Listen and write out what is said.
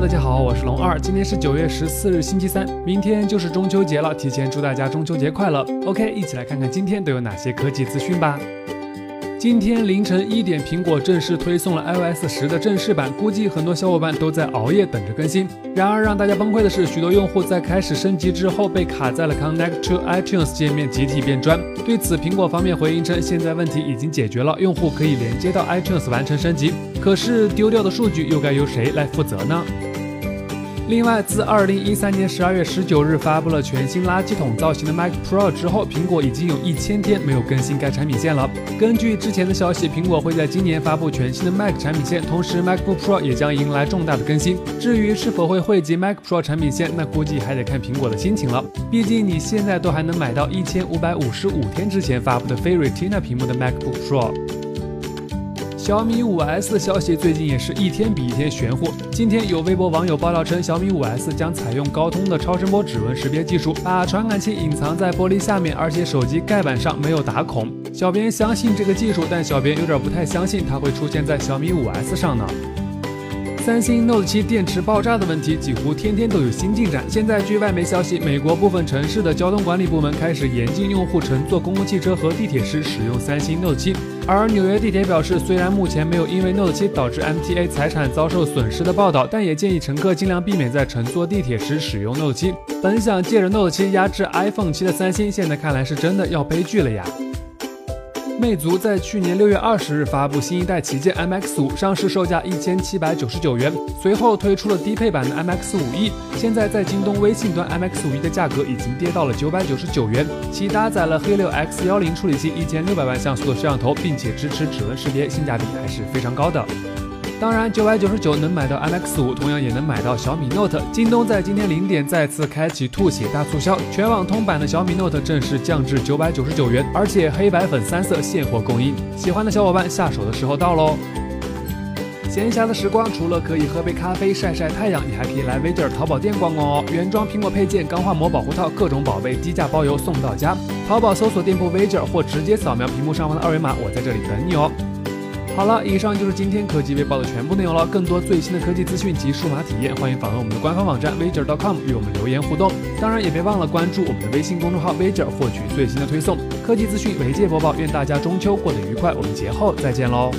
大家好，我是龙二，今天是九月十四日，星期三，明天就是中秋节了，提前祝大家中秋节快乐。OK，一起来看看今天都有哪些科技资讯吧。今天凌晨一点，苹果正式推送了 iOS 十的正式版，估计很多小伙伴都在熬夜等着更新。然而让大家崩溃的是，许多用户在开始升级之后被卡在了 Connect to iTunes 界面，集体变砖。对此，苹果方面回应称，现在问题已经解决了，用户可以连接到 iTunes 完成升级。可是丢掉的数据又该由谁来负责呢？另外，自二零一三年十二月十九日发布了全新垃圾桶造型的 Mac Pro 之后，苹果已经有一千天没有更新该产品线了。根据之前的消息，苹果会在今年发布全新的 Mac 产品线，同时 MacBook Pro 也将迎来重大的更新。至于是否会汇集 Mac Pro 产品线，那估计还得看苹果的心情了。毕竟你现在都还能买到一千五百五十五天之前发布的非 Retina 屏幕的 MacBook Pro。小米五 S 的消息最近也是一天比一天玄乎。今天有微博网友爆料称，小米五 S 将采用高通的超声波指纹识别技术，把传感器隐藏在玻璃下面，而且手机盖板上没有打孔。小编相信这个技术，但小编有点不太相信它会出现在小米五 S 上呢。三星 Note 7电池爆炸的问题几乎天天都有新进展。现在据外媒消息，美国部分城市的交通管理部门开始严禁用户乘坐公共汽车和地铁时使用三星 Note 7。而纽约地铁表示，虽然目前没有因为 Note 7导致 MTA 财产遭受损失的报道，但也建议乘客尽量避免在乘坐地铁时使用 Note 7。本想借着 Note 7压制 iPhone 7的三星，现在看来是真的要悲剧了呀。魅族在去年六月二十日发布新一代旗舰 MX 五，上市售价一千七百九十九元，随后推出了低配版的 MX 五 E。现在在京东微信端，MX 五 E 的价格已经跌到了九百九十九元。其搭载了黑六 X 幺零处理器，一千六百万像素的摄像头，并且支持指纹识别，性价比还是非常高的。当然，九百九十九能买到 MX 五，同样也能买到小米 Note。京东在今天零点再次开启吐血大促销，全网通版的小米 Note 正式降至九百九十九元，而且黑白粉三色现货供应。喜欢的小伙伴下手的时候到喽！闲暇的时光，除了可以喝杯咖啡晒晒太阳，你还可以来 Viger 淘宝店逛逛哦。原装苹果配件、钢化膜保护套，各种宝贝低价包邮送到家。淘宝搜索店铺 Viger，或直接扫描屏幕上方的二维码，我在这里等你哦。好了，以上就是今天科技微报的全部内容了。更多最新的科技资讯及数码体验，欢迎访问我们的官方网站 wager.com 与我们留言互动。当然，也别忘了关注我们的微信公众号 wager，获取最新的推送。科技资讯媒介播报，愿大家中秋过得愉快。我们节后再见喽。